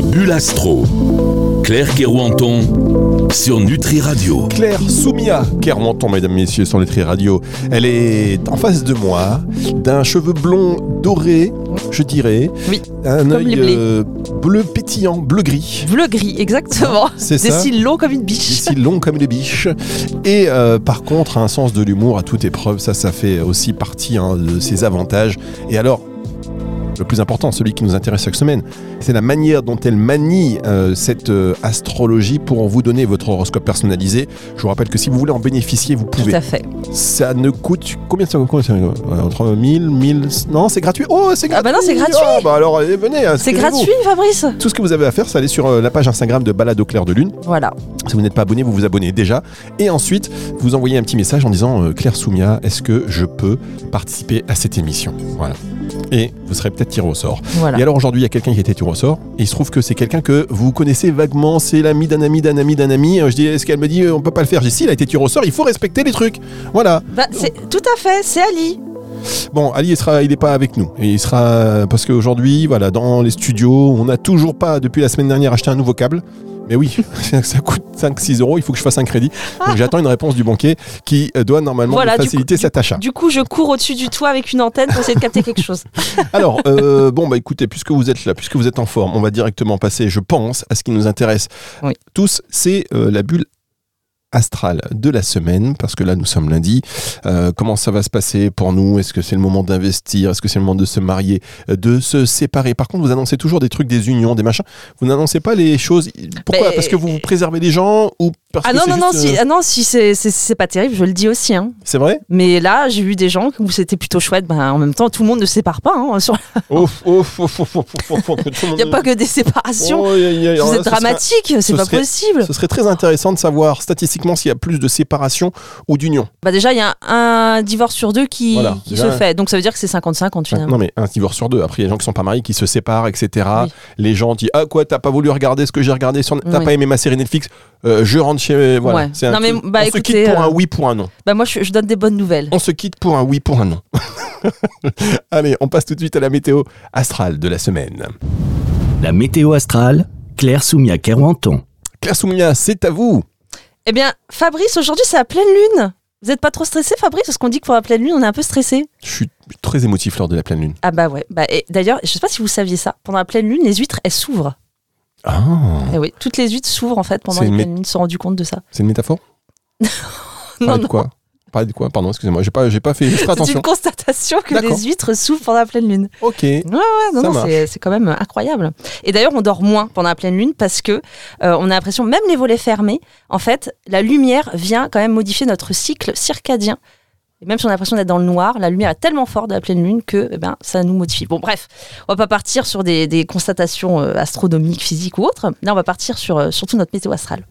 La bulle astro. Claire Kerouanton sur Nutri Radio. Claire Soumia Kermonton, mesdames, messieurs, sur Nutri Radio. Elle est en face de moi, d'un cheveu blond doré, je dirais. Oui, Un comme œil les blés. euh, bleu pétillant, bleu-gris. Bleu-gris, exactement. C'est Des ça. cils longs comme une Des biche. cils longs comme les biches. Et euh, par contre, un sens de l'humour à toute épreuve, ça, ça fait aussi partie hein, de ses avantages. Et alors, le plus important, celui qui nous intéresse chaque semaine, c'est la manière dont elle manie euh, cette euh, astrologie pour vous donner votre horoscope personnalisé. Je vous rappelle que si vous voulez en bénéficier, vous Tout pouvez. à fait. Ça ne coûte combien ça ça euh, Entre 1000, 1000 Non, c'est gratuit. Oh, c'est gratuit. Ah bah non, c'est gratuit. Ah bah alors allez, venez. C'est gratuit, Fabrice Tout ce que vous avez à faire, c'est aller sur la page Instagram de Balade au clair de lune. Voilà. Si vous n'êtes pas abonné, vous vous abonnez déjà. Et ensuite, vous envoyez un petit message en disant euh, Claire Soumia, est-ce que je peux participer à cette émission? Voilà. Et vous serez peut-être tiré au sort. Voilà. Et alors aujourd'hui, il y a quelqu'un qui a été tiré au sort. Et il se trouve que c'est quelqu'un que vous connaissez vaguement. C'est l'ami d'un ami d'un ami d'un ami. Je dis, est-ce qu'elle me dit, euh, on peut pas le faire? J'ai dit, si, il a été tiré au sort, il faut respecter les trucs. Voilà. Bah, c'est tout à fait, c'est Ali. Bon, Ali, il sera, il est pas avec nous. Et il sera parce qu'aujourd'hui, voilà, dans les studios, on n'a toujours pas, depuis la semaine dernière, acheté un nouveau câble. Mais oui, ça coûte 5-6 euros, il faut que je fasse un crédit. Donc j'attends une réponse du banquier qui euh, doit normalement Voilà, faciliter coup- cet achat. Du coup, je cours au-dessus du toit avec une antenne pour essayer de capter quelque chose. Alors, euh, bon, bah écoutez, puisque vous êtes là, puisque vous êtes en forme, on va directement passer, je pense, à ce qui nous intéresse Oui. tous, c'est euh, la bulle astrale de la semaine, parce que là nous sommes lundi. Euh, comment ça va se passer pour nous? Est-ce que c'est le moment d'investir? Est-ce que c'est le moment de se marier? Euh, De se séparer? Par contre, vous annoncez toujours des trucs, des unions, des machins. Vous n'annoncez pas les choses. Pourquoi? Mais- Parce que vous, vous préservez les gens ou parce Ah que non, non, juste, si, euh, ah non, si c'est- pas terrible, je le dis aussi. Hein. C'est vrai? Mais là, j'ai vu des gens où c'était plutôt chouette. Ben, en même temps, tout le monde ne sépare pas. Hein, sur- Ouf, ouf, ouf, ouf, Il n'y a pas que des séparations. Oh, y a- y a- alors Vous êtes dramatique, c'est ce pas possible. Ce serait très intéressant de savoir statistiquement s'il y a plus de séparation ou d'union. Bah déjà, il y a un divorce sur deux qui, Voilà, qui déjà. se fait. Donc ça veut dire que c'est 50-50 finalement. Non mais un divorce sur deux. Après il y a des gens qui sont pas mariés, qui se séparent, etc. Oui. Les gens disent ah quoi t'as pas voulu regarder ce que j'ai regardé sur t'as Oui. pas aimé ma série Netflix? Euh, je rentre chez voilà. Ouais. C'est un Non, mais, truc- bah, on se quitte pour euh, un oui pour un non. Bah moi, je, je donne des bonnes nouvelles. On se quitte pour un oui pour un non. Allez on passe tout de suite à la météo astrale de la semaine. La météo astrale, Claire Soumia Kerouanton. Claire Soumia c'est à vous. Eh bien, Fabrice, aujourd'hui, c'est la pleine lune. Vous n'êtes pas trop stressé, Fabrice? Parce qu'on dit que pour la pleine lune, on est un peu stressé. Je suis très émotif lors de la pleine lune. Ah bah ouais. Bah, et D'ailleurs, je sais pas si vous saviez ça. Pendant la pleine lune, les huîtres, elles s'ouvrent. Ah Eh oui, toutes les huîtres s'ouvrent en fait pendant C'est les une pleines lunes. Ils se sont rendus compte de ça. c'est une métaphore Non, non. quoi? Parler de quoi Pardon excusez-moi j'ai pas j'ai pas fait extra C'est attention. une constatation que les huîtres s'ouvrent pendant la pleine lune. Ok. Ouais, non, Ça non, c'est c'est quand même incroyable. Et d'ailleurs, on dort moins pendant la pleine lune parce que euh, on a l'impression, même les volets fermés, en fait, la lumière vient quand même modifier notre cycle circadien. Et même si on a l'impression d'être dans le noir, la lumière est tellement forte de la pleine lune que eh ben, ça nous modifie. Bon, bref, on va pas partir sur des, des constatations euh, astronomiques, physiques ou autres. Là, on va partir sur euh, surtout notre météo astrale.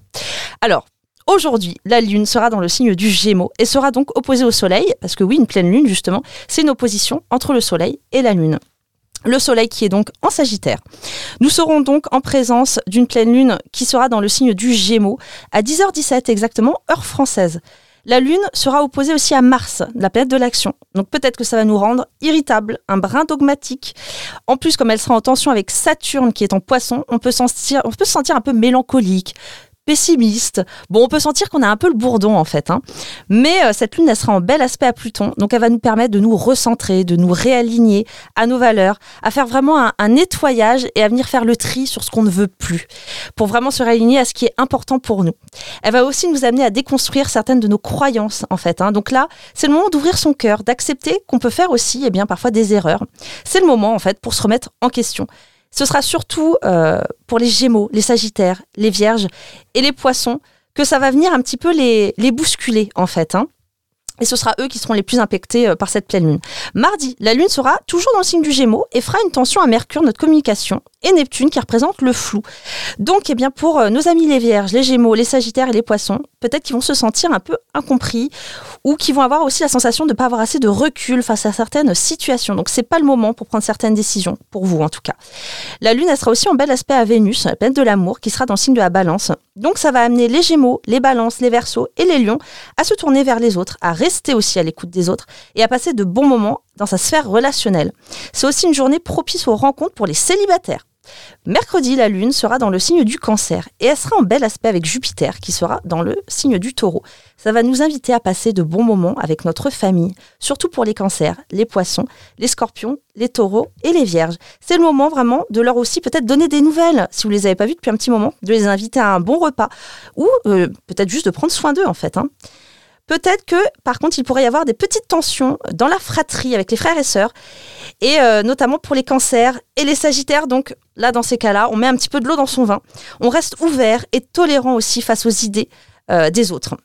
Alors, aujourd'hui, la lune sera dans le signe du Gémeaux et sera donc opposée au Soleil, parce que oui, une pleine lune, justement, c'est une opposition entre le Soleil et la Lune. Le Soleil qui est donc en Sagittaire. Nous serons donc en présence d'une pleine lune qui sera dans le signe du Gémeaux à 10h17 exactement, heure française. La Lune sera opposée aussi à Mars, la planète de l'action. Donc peut-être que ça va nous rendre irritables, un brin dogmatique. En plus, comme elle sera en tension avec Saturne qui est en poisson, on peut, sentir, on peut se sentir un peu mélancolique, pessimiste. Bon, on peut sentir qu'on a un peu le bourdon en fait. hein. Mais euh, cette lune, elle sera en bel aspect à Pluton. Donc elle va nous permettre de nous recentrer, de nous réaligner à nos valeurs, à faire vraiment un, nettoyage et à venir faire le tri sur ce qu'on ne veut plus, pour vraiment se réaligner à ce qui est important pour nous. Elle va aussi nous amener à déconstruire certaines de nos croyances en fait. hein. Donc là, c'est le moment d'ouvrir son cœur, d'accepter qu'on peut faire aussi, eh bien, parfois des erreurs. C'est le moment en fait pour se remettre en question. Ce sera surtout euh, pour les Gémeaux, les Sagittaires, les Vierges et les Poissons que ça va venir un petit peu les, bousculer en fait. hein. Et ce sera eux qui seront les plus impactés euh, par cette pleine lune. Mardi, la lune sera toujours dans le signe du Gémeaux et fera une tension à Mercure, notre communication, et Neptune qui représente le flou. Donc, eh bien, pour euh, nos amis les Vierges, les Gémeaux, les Sagittaires et les Poissons, peut-être qu'ils vont se sentir un peu incompris ou qui vont avoir aussi la sensation de ne pas avoir assez de recul face à certaines situations. Donc, c'est pas le moment pour prendre certaines décisions, pour vous en tout cas. La Lune, elle sera aussi en bel aspect à Vénus, la planète de l'amour, qui sera dans le signe de la Balance. Donc, ça va amener les Gémeaux, les Balances, les Verseaux et les Lions à se tourner vers les autres, à rester aussi à l'écoute des autres et à passer de bons moments dans sa sphère relationnelle. C'est aussi une journée propice aux rencontres pour les célibataires. Mercredi, la Lune sera dans le signe du cancer et elle sera en bel aspect avec Jupiter qui sera dans le signe du taureau. Ça va nous inviter à passer de bons moments avec notre famille, surtout pour les cancers, les poissons, les scorpions, les taureaux et les vierges. C'est le moment vraiment de leur aussi peut-être donner des nouvelles, si vous les avez pas vus depuis un petit moment, de les inviter à un bon repas ou euh, peut-être juste de prendre soin d'eux en fait. hein. Peut-être que, par contre, il pourrait y avoir des petites tensions dans la fratrie avec les frères et sœurs, et euh, notamment pour les cancers et les sagittaires. Donc là, dans ces cas-là, on met un petit peu de l'eau dans son vin. On reste ouvert et tolérant aussi face aux idées euh, des autres.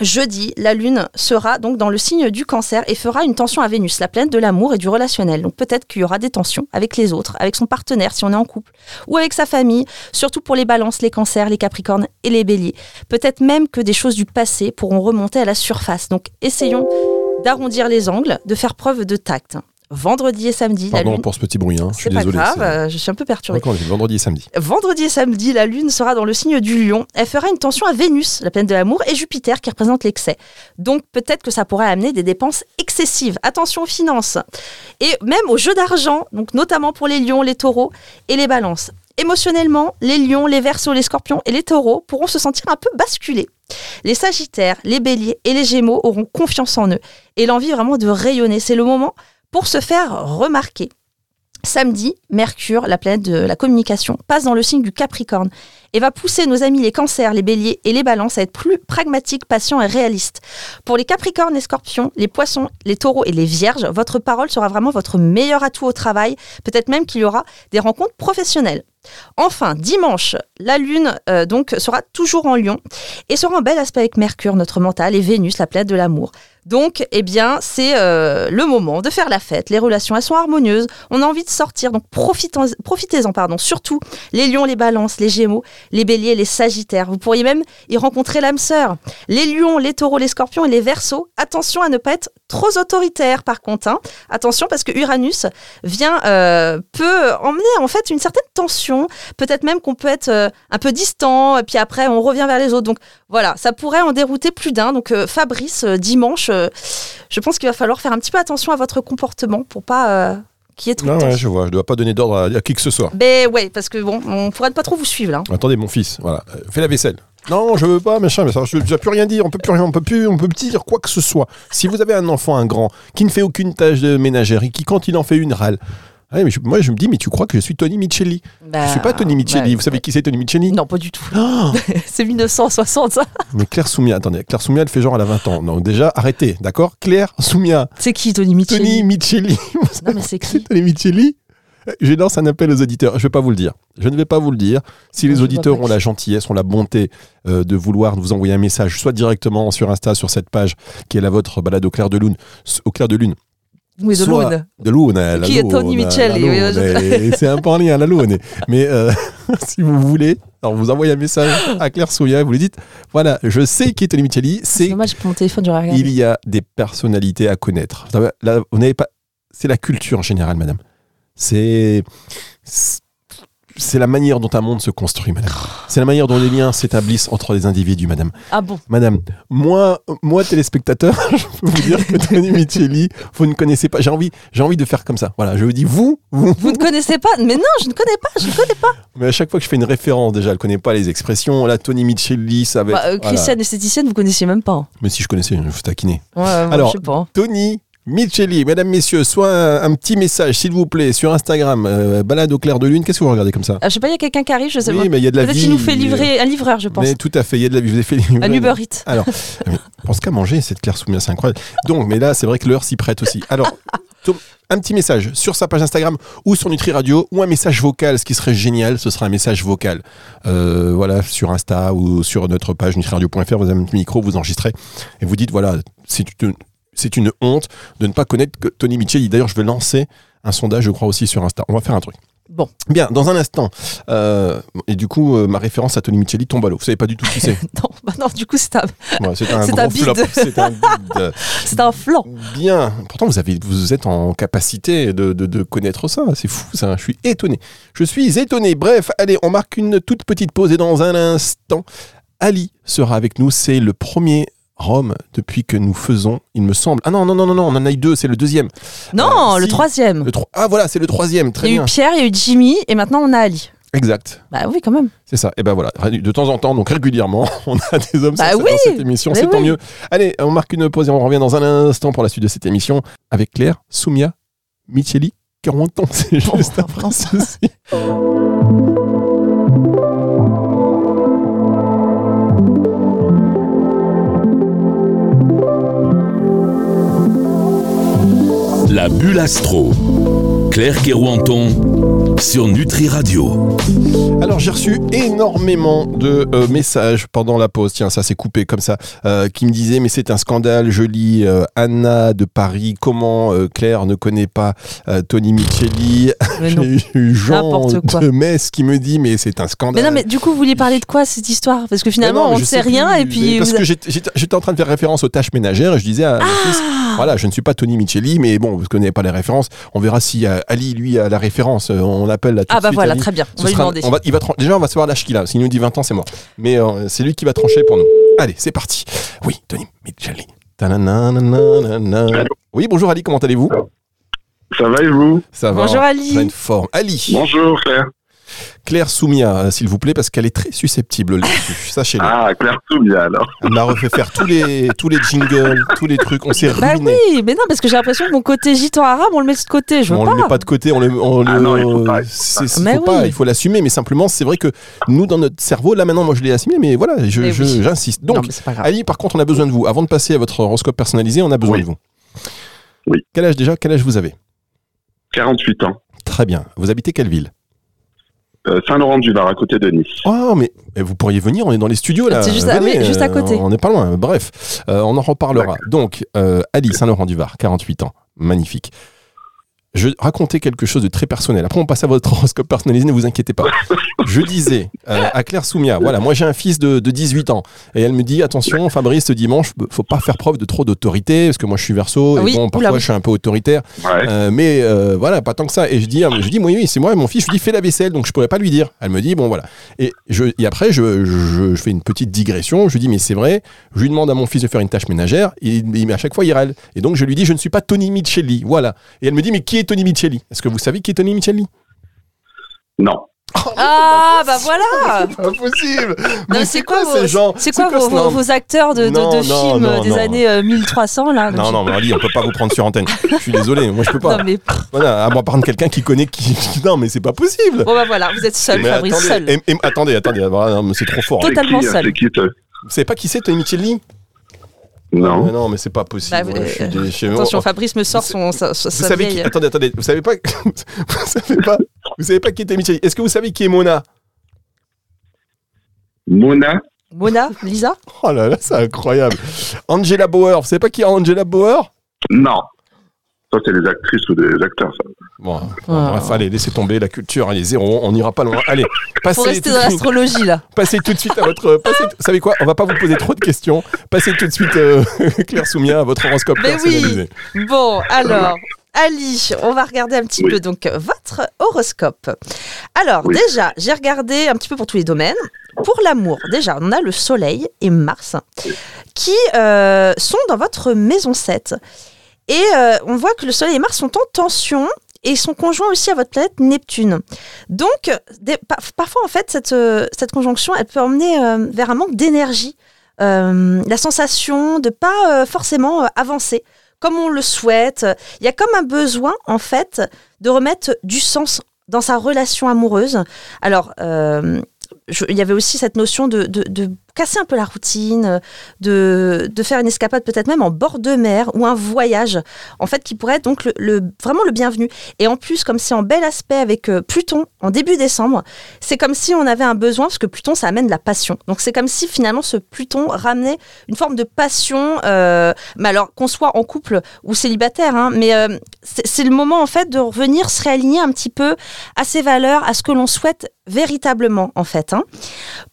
Jeudi, la Lune sera donc dans le signe du cancer et fera une tension à Vénus, la planète de l'amour et du relationnel. Donc peut-être qu'il y aura des tensions avec les autres, avec son partenaire si on est en couple, ou avec sa famille, surtout pour les balances, les cancers, les capricornes et les béliers. Peut-être même que des choses du passé pourront remonter à la surface. Donc essayons d'arrondir les angles, de faire preuve de tact. Vendredi et samedi, la Pardon Lune... pour ce petit bruit, hein. je suis pas désolé. grave, euh, je suis un peu perturbée. Dit vendredi et samedi. Vendredi et samedi, la Lune sera dans le signe du lion. Elle fera une tension à Vénus, la planète de l'amour, et Jupiter qui représente l'excès. Donc peut-être que ça pourrait amener des dépenses excessives. Attention aux finances. Et même aux jeux d'argent, donc notamment pour les lions, les taureaux et les balances. Émotionnellement, les lions, les versos, les scorpions et les taureaux pourront se sentir un peu basculés. Les sagittaires, les béliers et les gémeaux auront confiance en eux et l'envie vraiment de rayonner. C'est le moment pour se faire remarquer. Samedi, Mercure, la planète de la communication, passe dans le signe du Capricorne et va pousser nos amis les cancers, les béliers et les balances à être plus pragmatiques, patients et réalistes. Pour les Capricornes, les scorpions, les poissons, les taureaux et les vierges, votre parole sera vraiment votre meilleur atout au travail. Peut-être même qu'il y aura des rencontres professionnelles. Enfin, dimanche, la Lune euh, donc sera toujours en Lion et sera en bel aspect avec Mercure, notre mental, et Vénus, la planète de l'amour. Donc, eh bien, c'est euh, le moment de faire la fête. Les relations, elles sont harmonieuses. On a envie de sortir, donc profitez-en, pardon. Surtout les lions, les balances, les gémeaux, les béliers, les sagittaires. Vous pourriez même y rencontrer l'âme sœur. Les lions, les taureaux, les scorpions et les versos. Attention à ne pas être trop autoritaire, par contre. hein. Attention, parce que Uranus vient, euh, peut emmener en fait une certaine tension. Peut-être même qu'on peut être euh, un peu distant, et puis après, on revient vers les autres. Donc, voilà, ça pourrait en dérouter plus d'un. Donc Fabrice, dimanche, je pense qu'il va falloir faire un petit peu attention à votre comportement pour pas euh, qu'il y ait trop Non, ouais, je vois, je dois pas donner d'ordre à, à qui que ce soit. Ben ouais, parce que bon, on pourrait pas trop vous suivre là. hein. Attendez, mon fils, voilà, euh, fais la vaisselle. Non, je veux pas, machin, mais ça, je ne plus rien dire, on peut plus rien, on peut plus, on peut plus dire quoi que ce soit. Si vous avez un enfant, un grand, qui ne fait aucune tâche de ménagère et qui, quand il en fait une, râle. Ah, mais je- moi, je me dis, mais tu crois que je suis Tony Micheli Bah, Je suis pas Tony Micheli. ouais, vous savez qui c'est Tony Micheli Non, pas du tout. Oh C'est 1960 ça. Mais Claire Soumia, attendez, Claire Soumia, elle fait genre, elle a 20 ans. Donc déjà, arrêtez, d'accord? Claire Soumia, C'est qui Tony Micheli Tony Micheli. Non mais c'est qui? Tony Micheli je lance un appel aux auditeurs. Je ne vais pas vous le dire. Je ne vais pas vous le dire. Si les auditeurs ont la gentillesse, ont la bonté euh, de vouloir vous envoyer un message, soit directement sur Insta, sur cette page qui est la vôtre, balade au clair de lune, au clair de lune, Oui, de Lune. de lune, la Qui est Tony Micheli, oui, et c'est un peu en lien, la lune. Mais euh, si vous voulez, alors vous envoyez un message à Claire Souya, vous lui dites, voilà, je sais qui est Tony Micheli, C'est dommage pour mon téléphone, j'aurais regardé. il y a des personnalités à connaître. Là, vous n'avez pas. C'est la culture en général, madame. C'est. C'est la manière dont un monde se construit, madame. C'est la manière dont les liens s'établissent entre les individus, madame. Ah bon? Madame, moi, moi téléspectateur, je peux vous dire que Tony Micheli, vous ne connaissez pas. J'ai envie, j'ai envie de faire comme ça. Voilà, je vous dis vous, vous. Vous ne connaissez pas? Mais non, je ne connais pas, je ne connais pas. Mais à chaque fois que je fais une référence, déjà, elle connaît pas les expressions. Là, Tony Micheli, ça va être. Bah, euh, voilà. Christiane esthéticienne, vous connaissiez même pas. hein. Mais si je connaissais, je vous taquiner. Ouais, ouais, moi, Alors, je sais pas. hein. Tony Micheli, mesdames, messieurs, soit un, un petit message, s'il vous plaît, sur Instagram, euh, balade au clair de lune. Qu'est-ce que vous regardez comme ça Ah, je sais pas, il y a quelqu'un qui arrive, je sais Oui, pas. mais il y a de la Peut-être vie. qu'il nous fait livrer un livreur, je pense. Mais tout à fait, il y a de la vie. Vous ai fait livrer. Un Uber Eats. Alors, oui, pense qu'à manger, cette Claire Soumia, c'est incroyable. Donc, mais là, c'est vrai que l'heure s'y prête aussi. Alors, un petit message sur sa page Instagram ou sur Nutri Radio ou un message vocal. Ce qui serait génial, ce serait un message vocal. Euh, voilà, sur Insta ou sur notre page nutriradio.fr, vous avez un petit micro, vous enregistrez et vous dites voilà, c'est une, c'est une honte de ne pas connaître que Tony Micheli. D'ailleurs, je vais lancer un sondage, je crois, aussi sur Insta. On va faire un truc. Bon. Bien, dans un instant. euh, et du coup, euh, ma référence à Tony Micheli tombe à l'eau. Vous savez pas du tout qui c'est. Non, bah non, du coup, c'est un, Ouais, c'est un un flop. C'est un bide. c'est un flanc. Bien. Pourtant, vous, avez, vous êtes en capacité de, de- de connaître ça. C'est fou, ça. Je suis étonné. Je suis étonné. Bref, allez, on marque une toute petite pause et dans un instant, Ali sera avec nous. C'est le premier Rome depuis que nous faisons, il me semble. Ah non, non, non, non, non, on en a eu deux, c'est le deuxième. Non, Euh, le si. troisième. Le tro- Ah voilà, c'est le troisième, très Il y a bien. eu Pierre, il y a eu Jimmy, et maintenant on a Ali. Exact, Bah oui, quand même. c'est ça. Et ben voilà, de temps en temps, donc régulièrement, on a des hommes Bah sur- oui, cette émission, c'est tant mieux. Allez, on marque une pause et on revient dans un instant pour la suite de cette émission avec Claire, Soumia, Micheli, Caronton, c'est juste Oh, après ceci. La bulle astro. Claire Kerouanton sur Nutri Radio. Alors j'ai reçu énormément de euh, messages pendant la pause, tiens ça s'est coupé comme ça, euh, qui me disaient mais c'est un scandale, je lis euh, Anna de Paris, comment euh, Claire ne connaît pas euh, Tony Micheli, j'ai eu Jean N'importe quoi. de Metz qui me dit mais c'est un scandale. Mais non, mais du coup, vous vouliez parler de quoi cette histoire? Parce que finalement, non, on ne sait rien, plus, et puis. Parce vous- que j'étais- en train de faire référence aux tâches ménagères et je disais à mon fils, Ah voilà, je ne suis pas Tony Micheli, mais bon, vous ne connaissez pas les références, on verra si euh, Ali, lui, a la référence, on l'appelle là tout Ah de bah suite, voilà, Ali. très bien. Ce On va lui sera- demander. on va- il va tran- déjà, on va savoir l'âge qu'il a. S'il nous dit 20 ans, c'est mort. Mais euh, c'est lui qui va trancher pour nous. Allez, c'est parti. Oui, Tony Micheli. Ta-na-na-na-na-na. Oui, bonjour Ali, comment allez-vous? Ça va et vous? Ça va Bonjour, en Ali. Pleine forme. Ali, Bonjour Claire. Claire Soumia, s'il vous plaît, parce qu'elle est très susceptible là-dessus. Sachez-le. Ah, Claire Soumia alors. Elle m'a refait faire tous les, tous les jingles, tous les trucs. On s'est Bah ruiné. oui, mais non, parce que j'ai l'impression que mon côté gitan arabe, on le met de côté. Je veux on pas. le met pas de côté, on le, on Ah le- non, il faut pas, Mais faut pas, il faut l'assumer. Mais simplement, c'est vrai que nous, dans notre cerveau, là maintenant, moi, je l'ai assumé, mais voilà, oui. j'insiste. Non, Donc. Ali, par contre, on a besoin de vous. Avant de passer à votre horoscope personnalisé, on a besoin Oui. de vous. Oui. Quel âge déjà Quel âge vous avez? 48 ans. Très bien. Vous habitez quelle ville? Saint-Laurent-du-Var, à côté de Nice. Oh, mais mais vous pourriez venir, on est dans les studios là. C'est juste à- Venez, oui, juste à euh, côté. On n'est pas loin. Bref, euh, on en reparlera. Donc, euh, Ali, Saint-Laurent-du-Var, 48 ans. Magnifique. Je racontais quelque chose de très personnel. Après, on passe à votre horoscope personnalisé, ne vous inquiétez pas. Je disais euh, à Claire Soumia, voilà, moi j'ai un fils de, de 18 ans. Et elle me dit, attention, Fabrice, ce dimanche, faut pas faire preuve de trop d'autorité, parce que moi je suis verso, et Oui, bon, parfois oula, je suis un peu autoritaire. Ouais. Euh, mais euh, voilà, pas tant que ça. Et je dis, ah, je dis, oui, oui, c'est moi, mon fils. Je lui dis, fais la vaisselle, donc je pourrais pas lui dire. Elle me dit, bon, voilà. Et, je, et après, je, je, je fais une petite digression. Je lui dis, mais c'est vrai. Je lui demande à mon fils de faire une tâche ménagère. Et, il- mais à chaque fois, il râle. Et donc, je lui dis, je ne suis pas Tony Micheli. Voilà. Et elle me dit, mais qui est Tony Micheli Est-ce que vous savez qui est Tony Micheli Non. Ah, bah voilà Pas possible Non, C'est quoi, ces vos, gens c'est quoi C'est vos, acteurs de, de- Non, de films non, des non. années euh, 1300 là Non, non, mais Ali, on peut pas vous prendre sur antenne. Je suis désolé, moi je peux pas. Non, mais Voilà, à par quelqu'un qui connaît qui. Non, mais c'est pas possible. bon bah voilà, vous êtes seul, Mais Fabrice, attendez, seul. et- et- attendez, attendez, mais c'est trop fort. C'est Totalement qui, seul. C'est Vous savez pas qui c'est Tony Micheli Mais Non. non, mais c'est pas possible. Bah, je suis euh, je- Attention, oh, Fabrice me sort vous son, sa, sa- vous sa savez vieille- qui Attendez, attendez. Vous savez pas Vous savez pas Vous savez pas qui était Micheli Est-ce que vous savez qui est Mona? Mona Mona, Lisa? Oh là là, c'est incroyable. Angela Bauer. Vous savez pas qui est Angela Bauer? Non. Ça, c'est les actrices ou des acteurs, ça. Bon, Ah. bref, allez, laissez tomber la culture, allez, zéro, on n'ira pas loin. Allez, Faut passez rester tout, dans de suite, l'astrologie là. passez tout de suite à votre... Passez, vous savez quoi On va pas vous poser trop de questions. Passez tout de suite, euh, Claire Soumia, à votre horoscope Mais oui. personnalisé. Bon, alors, Ali, on va regarder un petit Oui. peu donc votre horoscope. Alors, Oui. déjà, j'ai regardé un petit peu pour tous les domaines. Pour l'amour, déjà, on a le Soleil et Mars qui euh, sont dans votre maison 7. Et euh, on voit que le Soleil et Mars sont en tension et sont conjoints aussi à votre planète Neptune. Donc, parfois, en fait, cette, euh, cette conjonction, elle peut emmener euh, vers un manque d'énergie. La sensation de pas forcément avancer comme on le souhaite. Il y a comme un besoin, en fait, de remettre du sens dans sa relation amoureuse. Alors, il y avait aussi cette notion de casser un peu la routine, de, de faire une escapade peut-être même en bord de mer ou un voyage, en fait, qui pourrait être donc le, vraiment le bienvenu. Et en plus, comme c'est en bel aspect avec euh, Pluton en début décembre, c'est comme si on avait un besoin, parce que Pluton, ça amène la passion. Donc c'est comme si finalement ce Pluton ramenait une forme de passion, euh, mais alors qu'on soit en couple ou célibataire, hein, mais euh, c'est c'est le moment en fait de revenir se réaligner un petit peu à ses valeurs, à ce que l'on souhaite véritablement en fait. hein.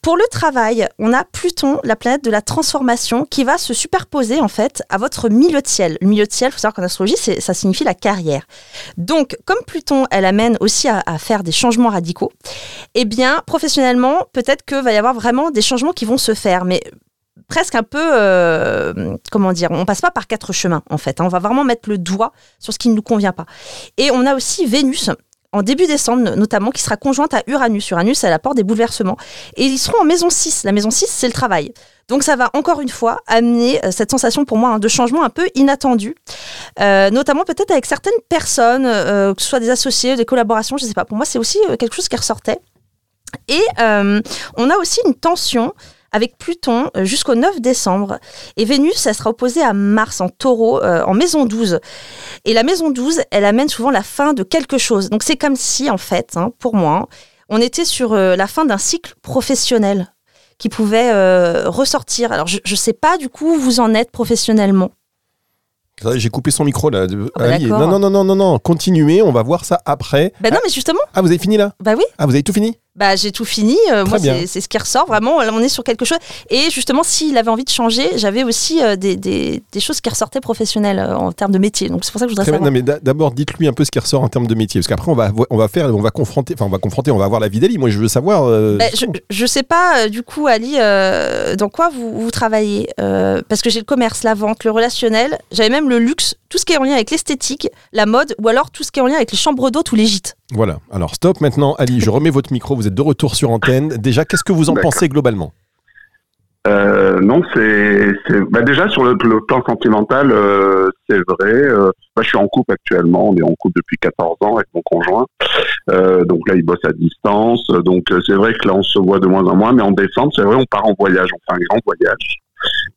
Pour le travail, on a Pluton, la planète de la transformation, qui va se superposer en fait à votre milieu de ciel. Le milieu de ciel, il faut savoir qu'en astrologie, ça signifie la carrière. Donc, comme Pluton, elle amène aussi à, à faire des changements radicaux, eh bien, professionnellement, peut-être que va y avoir vraiment des changements qui vont se faire, mais presque un peu, euh, comment dire, on passe pas par quatre chemins en fait. hein. On va vraiment mettre le doigt sur ce qui ne nous convient pas. Et on a aussi Vénus. En début décembre, notamment, qui sera conjointe à Uranus. Uranus, elle apporte des bouleversements. Et ils seront en maison 6. La maison 6, c'est le travail. Donc ça va encore une fois amener euh, cette sensation pour moi hein, de changement un peu inattendu, Euh, notamment peut-être avec certaines personnes, euh, que ce soit des associés, des collaborations, je sais pas. Pour moi, c'est aussi quelque chose qui ressortait. Et on a aussi une tension avec Pluton euh, jusqu'au 9 décembre. Et Vénus, elle sera opposée à Mars en taureau, euh, en maison 12. Et la maison 12, elle amène souvent la fin de quelque chose. Donc c'est comme si, en fait, hein, pour moi, on était sur euh, la fin d'un cycle professionnel qui pouvait euh, ressortir. Alors je ne sais pas du coup où vous en êtes professionnellement. J'ai coupé son micro là. bah Ali, d'accord. non, non, non, non, non, non, continuez, on va voir ça après. Ben non, mais justement, Ah, vous avez fini là? Bah oui. Ah, vous avez tout fini? Bah, j'ai tout fini. euh, moi, c'est c'est ce qui ressort. Vraiment, on est sur quelque chose. Et justement, s'il avait envie de changer, j'avais aussi euh, des, des, des choses qui ressortaient professionnelles euh, en termes de métier. Donc, c'est pour ça que je voudrais savoir. Non, mais d'a- d'abord, dites-lui un peu ce qui ressort en termes de métier. Parce qu'après, on va, on va faire, on va confronter, enfin, on va confronter, on va voir la vie d'Ali. Moi, je veux savoir. euh, Bah, je, je sais pas, euh, du coup, Ali, euh, dans quoi vous, vous travaillez Euh, Parce que j'ai le commerce, la vente, le relationnel. J'avais même le luxe, tout ce qui est en lien avec l'esthétique, la mode, ou alors tout ce qui est en lien avec les chambres d'hôtes ou les gîtes. Voilà. Alors, stop maintenant. Ali, je remets votre micro. Vous êtes de retour sur antenne. Déjà, qu'est-ce que vous en pensez globalement? Euh, non, c'est bah déjà sur le, le plan sentimental, euh, c'est vrai. euh, bah, je suis en couple actuellement. On est en couple depuis 14 ans avec mon conjoint. Euh, donc là, il bosse à distance. Donc c'est vrai que là, on se voit de moins en moins. Mais en décembre, c'est vrai, on part en voyage. On fait un grand voyage.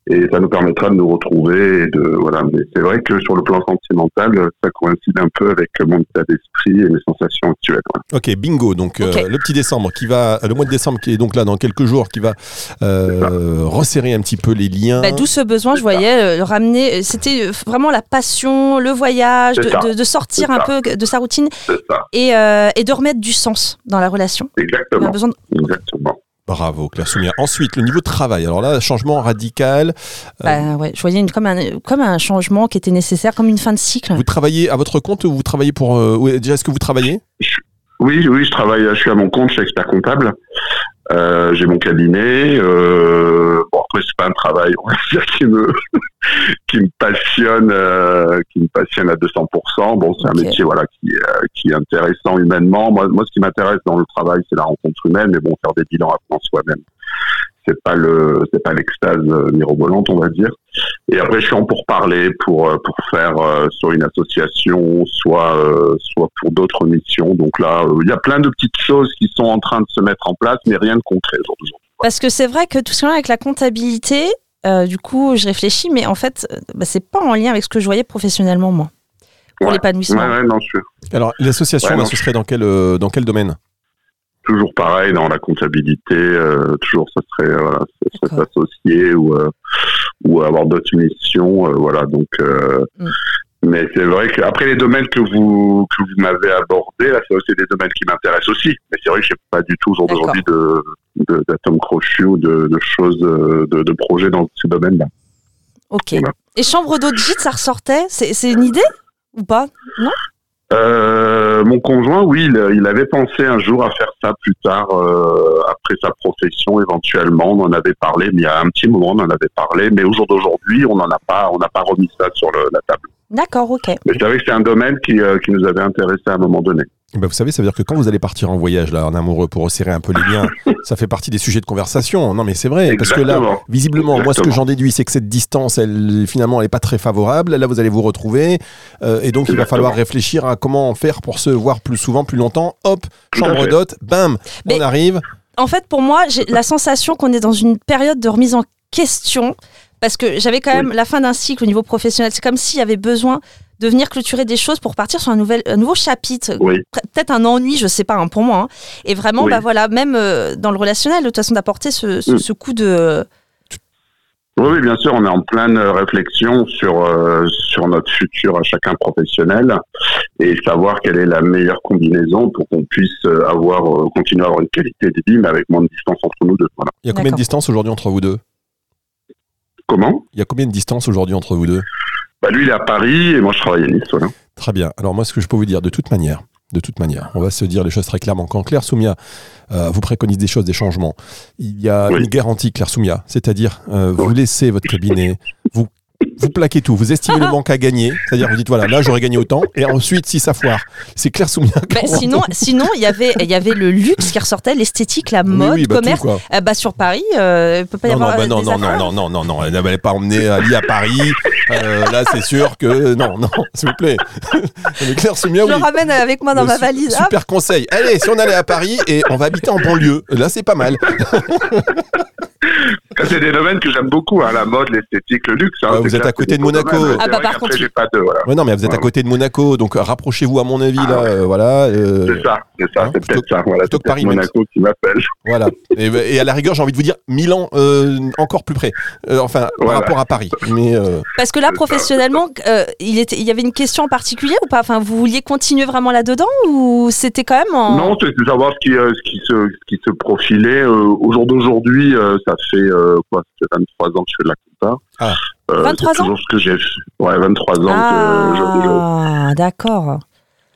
Et ça nous permettra de nous retrouver. Et de voilà. Mais c'est vrai que sur le plan sentimental, euh, ça coïncide un peu avec mon état d'esprit et mes sensations actuelles. Ok, bingo. Donc, euh, le petit décembre qui va, le mois de décembre qui est donc là dans quelques jours, qui va euh, resserrer un petit peu les liens. Bah, D'où ce besoin, je voyais, euh, ramener. euh, C'était euh, vraiment la passion, le voyage, de, ça. de- de sortir un ça. peu de sa routine et, euh, et de remettre du sens dans la relation. On a Exactement. besoin de- Exactement. Bravo, Claire Soumia. Ensuite, le niveau de travail. Alors là, changement radical. Euh, Bah, ouais, je voyais une, comme, un, comme un changement qui était nécessaire, comme une fin de cycle. Vous travaillez à votre compte ou vous travaillez pour. euh, déjà, est-ce que vous travaillez? Oui, oui, je travaille, je suis à mon compte, je suis expert comptable. Euh, j'ai mon cabinet. Euh, bon, après, c'est pas un travail, on va dire, qui me, qui me passionne, euh, qui me passionne à 200%. Bon, c'est un métier, voilà, qui, est, euh, qui est intéressant humainement. Moi, moi, ce qui m'intéresse dans le travail, c'est la rencontre humaine, mais bon, faire des bilans après en soi-même. C'est pas le, c'est pas l'extase euh, mirobolante, on va dire. Et après, je suis en pour parler, pour euh, pour faire euh, soit une association, soit euh, soit pour d'autres missions. Donc là, euh, il y a plein de petites choses qui sont en train de se mettre en place, mais rien de concret. Parce que c'est vrai que tout ce avec la comptabilité, euh, du coup, je réfléchis, mais en fait, bah, c'est pas en lien avec ce que je voyais professionnellement, moi, pour Ouais. l'épanouissement. Ouais, ouais, non, je Alors, l'association, non. ce serait dans quel, euh, dans quel domaine? Toujours pareil dans la comptabilité. euh, toujours, ça serait, euh, voilà, ça serait D'accord. s'associer ou euh, ou avoir d'autres missions. euh, voilà, donc. Mm. Mais c'est vrai que après les domaines que vous que vous m'avez abordés, là, c'est aussi des domaines qui m'intéressent aussi. Mais c'est vrai que j'ai pas du tout au jour D'accord. d'aujourd'hui de d'atomes crochus ou de, de choses de, de projets dans ces domaines-là. Ok. Voilà. Et chambre d'eau de gîte, ça ressortait? C'est une idée? Ou pas? Non? Euh, mon conjoint, oui, il, il avait pensé un jour à faire ça plus tard, euh, après sa profession éventuellement. On en avait parlé, mais il y a un petit moment, on en avait parlé. Mais au jour d'aujourd'hui, on n'en a pas, on n'a pas remis ça sur le- la table. D'accord, ok. Mais c'est vrai que c'est un domaine qui, euh, qui nous avait intéressé à un moment donné. Ben, Vous savez, ça veut dire que quand vous allez partir en voyage, là, en amoureux, pour resserrer un peu les liens, ça fait partie des sujets de conversation. Non, mais c'est vrai, parce que là, Exactement. visiblement, moi, ce que j'en déduis, c'est que cette distance, elle, finalement, elle n'est pas très favorable. Là, vous allez vous retrouver. euh, et donc, il va falloir réfléchir à comment faire pour se voir plus souvent, plus longtemps. Hop, chambre d'hôte, bam, Mais- on arrive. En fait, pour moi, j'ai la sensation qu'on est dans une période de remise en question parce que j'avais quand même la fin d'un cycle au niveau professionnel. C'est comme s'il y avait besoin de venir clôturer des choses pour partir sur un, nouvel, un nouveau chapitre. Oui, Peut-être un ennui, je sais pas, hein, pour moi. hein. Et vraiment, Oui. bah voilà, même euh, dans le relationnel, de toute façon, d'apporter ce, ce, Mm. ce coup de. oui, bien sûr, on est en pleine réflexion sur euh, sur notre futur à chacun professionnel et savoir quelle est la meilleure combinaison pour qu'on puisse euh, avoir euh, continuer à avoir une qualité de vie, mais avec moins de distance entre nous deux. Voilà. Il y a combien de distance aujourd'hui entre vous deux? Comment? Il y a combien de distance aujourd'hui entre vous deux? Bah, Lui, il est à Paris et moi, je travaille à Nice. Voilà. Très bien. Alors moi, ce que je peux vous dire de toute manière, de toute manière. On va se dire les choses très clairement. Quand Claire Soumia euh, vous préconise des choses, des changements, il y a Oui. une garantie, Claire Soumia. C'est-à-dire, euh, vous laissez votre cabinet, vous, plaquez tout, vous estimez le manque à gagner. C'est-à-dire, vous dites, voilà, là, j'aurais gagné autant. Et ensuite, si ça foire, c'est Claire Soumia. Bah, sinon, sinon, il y avait, il y avait le luxe qui ressortait, l'esthétique, la Oui, mode, oui, bah, tout, commerce. Euh, bah, sur Paris, euh, il peut pas y Non, non, avoir bah euh, non, des non, non, affaires. non, non, non, non, elle n'avait pas emmené Ali à Paris. Euh, là, c'est sûr que non, non, s'il vous plaît. Mais Claire Soumia, Je oui. le ramène avec moi dans Le ma valise. Super conseil. Allez, si on allait à Paris et on va habiter en banlieue, là c'est pas mal. C'est des domaines que j'aime beaucoup, hein, la mode, l'esthétique, le luxe. hein, Ouais, c'est vous êtes clair, à côté c'est de Monaco. domaines. Ah, C'est bah, par contre, j'ai pas de. Voilà. Ouais, non, mais vous êtes à côté de Monaco, donc euh, rapprochez-vous à mon avis Ah, là, euh, voilà. euh, C'est ça, c'est ça, hein, c'est peut-être ça. Voilà, plutôt c'est que Paris, Monaco qui m'appelle. voilà. Et, et à la rigueur, j'ai envie de vous dire Milan, euh, encore plus près. Euh, enfin, par rapport à Paris. Mais euh, Parce que là, C'est ça. professionnellement, euh, il, était, il y avait une question en particulier ou pas? Enfin, vous vouliez continuer vraiment là-dedans ou c'était quand même en... Non, c'est de savoir ce qui, euh, ce qui, se, ce qui se profilait. Euh, au jour d'aujourd'hui, euh, ça fait euh, quoi Ça fait 23 ans que je fais de la compta. Ah. Euh, 23 c'est toujours ce que j'ai fait. Ouais, 23 ans que Ah, d'accord.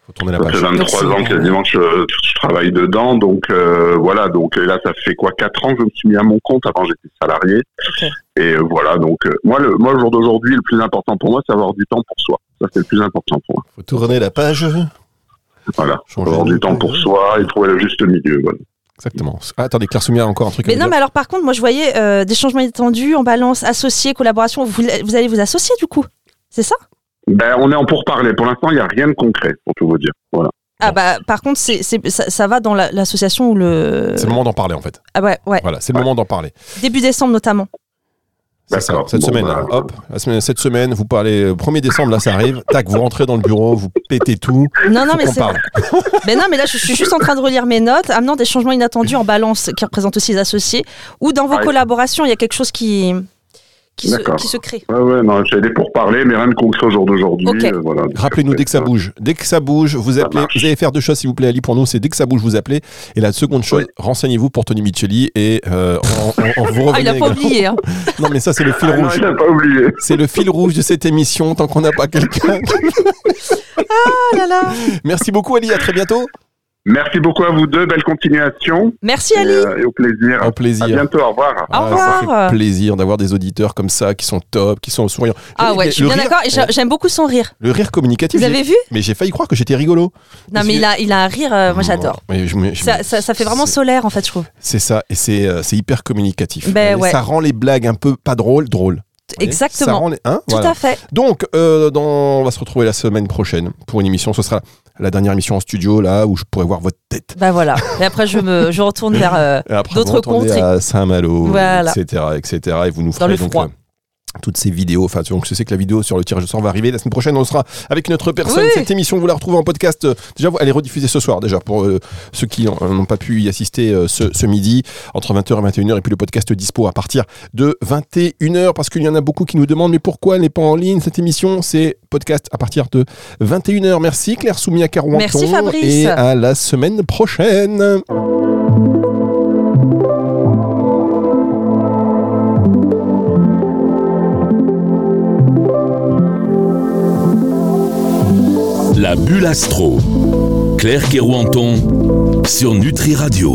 faut tourner la Ça fait page. 23 Donc, ans c'est- quasiment que je, je travaille dedans, donc euh, voilà. Donc et là, ça fait quoi quatre ans que je me suis mis à mon compte. Avant, j'étais salarié. Et euh, voilà. Donc euh, moi, le, moi, au jour d'aujourd'hui, le plus important pour moi, c'est avoir du temps pour soi. Ça, c'est le plus important pour moi. Faut tourner la page. Voilà. Changer avoir du temps pour soi et trouver le juste milieu. Voilà. Exactement. Ah, attendez, Claire Soumia a encore un truc. Mais non, dire. mais alors par contre, moi je voyais euh, des changements inattendus en balance, associés, collaboration. Vous, vous allez vous associer du coup C'est ça? Ben, on est en pourparlers. Pour l'instant, il n'y a rien de concret, pour tout vous dire. Voilà. Ah bah par contre, c'est, c'est- ça, ça va dans la- l'association ou le... C'est le moment d'en parler en fait. Ah ouais, ouais. Voilà, c'est le Ouais. moment d'en parler. Début décembre notamment. C'est ça, D'accord. cette Bon, semaine. bah, hop, la semaine, cette semaine, vous parlez euh, 1er décembre, là ça arrive. Tac, vous rentrez dans le bureau, vous pétez tout. Non, non, mais c'est... non, mais là je suis juste en train de relire mes notes, amenant des changements inattendus en balance qui représentent aussi les associés. Ou dans vos Ouais. collaborations, il y a quelque chose qui, qui, se, qui se crée. Ouais, ouais, non, j'ai des pourparlers, mais rien de concret au jour d'aujourd'hui. Euh, voilà. Rappelez-nous dès que ça bouge. Dès que ça bouge, vous appelez. Vous allez faire deux choses, s'il vous plaît, Ali, pour nous. C'est dès que ça bouge, vous appelez. Et la seconde chose, Oui. renseignez-vous pour Tony Micheli et euh, en, en- en- vous Ah, il revenez. a pas oublié. Hein. Non, mais ça, c'est le fil Ah, non, rouge. il n'a pas oublié. C'est le fil rouge de cette émission tant qu'on n'a pas quelqu'un. Ah là là. Merci beaucoup, Ali. À très bientôt. Merci beaucoup à vous deux. Belle continuation. Merci Et, Ali. euh, et au plaisir. Au À plaisir. bientôt. Au revoir. Au Ah, revoir. Ça fait plaisir d'avoir des auditeurs comme ça qui sont top, qui sont souriants. Ah ouais, je suis bien d'accord. J'aime beaucoup son rire. Le rire communicatif. Vous avez vu Mais j'ai failli croire que j'étais rigolo. Non, mais il a, il a un rire, euh, moi j'adore. Ça, ça, ça fait vraiment solaire en fait, je trouve. C'est ça, et c'est euh, c'est hyper communicatif. Ben ouais. Ça rend les blagues un peu pas drôles, drôles. Ça Exactement. rend les- hein, Tout voilà. à fait. Donc, euh, dans... on va se retrouver la semaine prochaine pour une émission. Ce sera la dernière émission en studio, là, où je pourrai voir votre tête. Bah voilà. Et après, je me je retourne vers. euh, D'autres contrées. à Saint-Malo, Voilà. etc., etc. Et vous nous Dans ferez le donc, froid. euh, toutes ces vidéos. Enfin, donc, je sais que la vidéo sur le tirage de sort va arriver. La semaine prochaine, on sera avec notre personne. Oui. Cette émission, vous la retrouvez en podcast. Euh, Déjà, elle est rediffusée ce soir, déjà, pour euh, ceux qui n'ont- n'ont pas pu y assister euh, ce, ce midi, entre 20h et 21h. Et puis le podcast dispo à partir de 21h, parce qu'il y en a beaucoup qui nous demandent, mais pourquoi elle n'est pas en ligne, cette émission? C'est podcast à partir de 21h. Merci Claire Soumia Carouanton. Merci, Fabrice. Et à la semaine prochaine. La bulle astro. Claire Kerouanton sur Nutri Radio.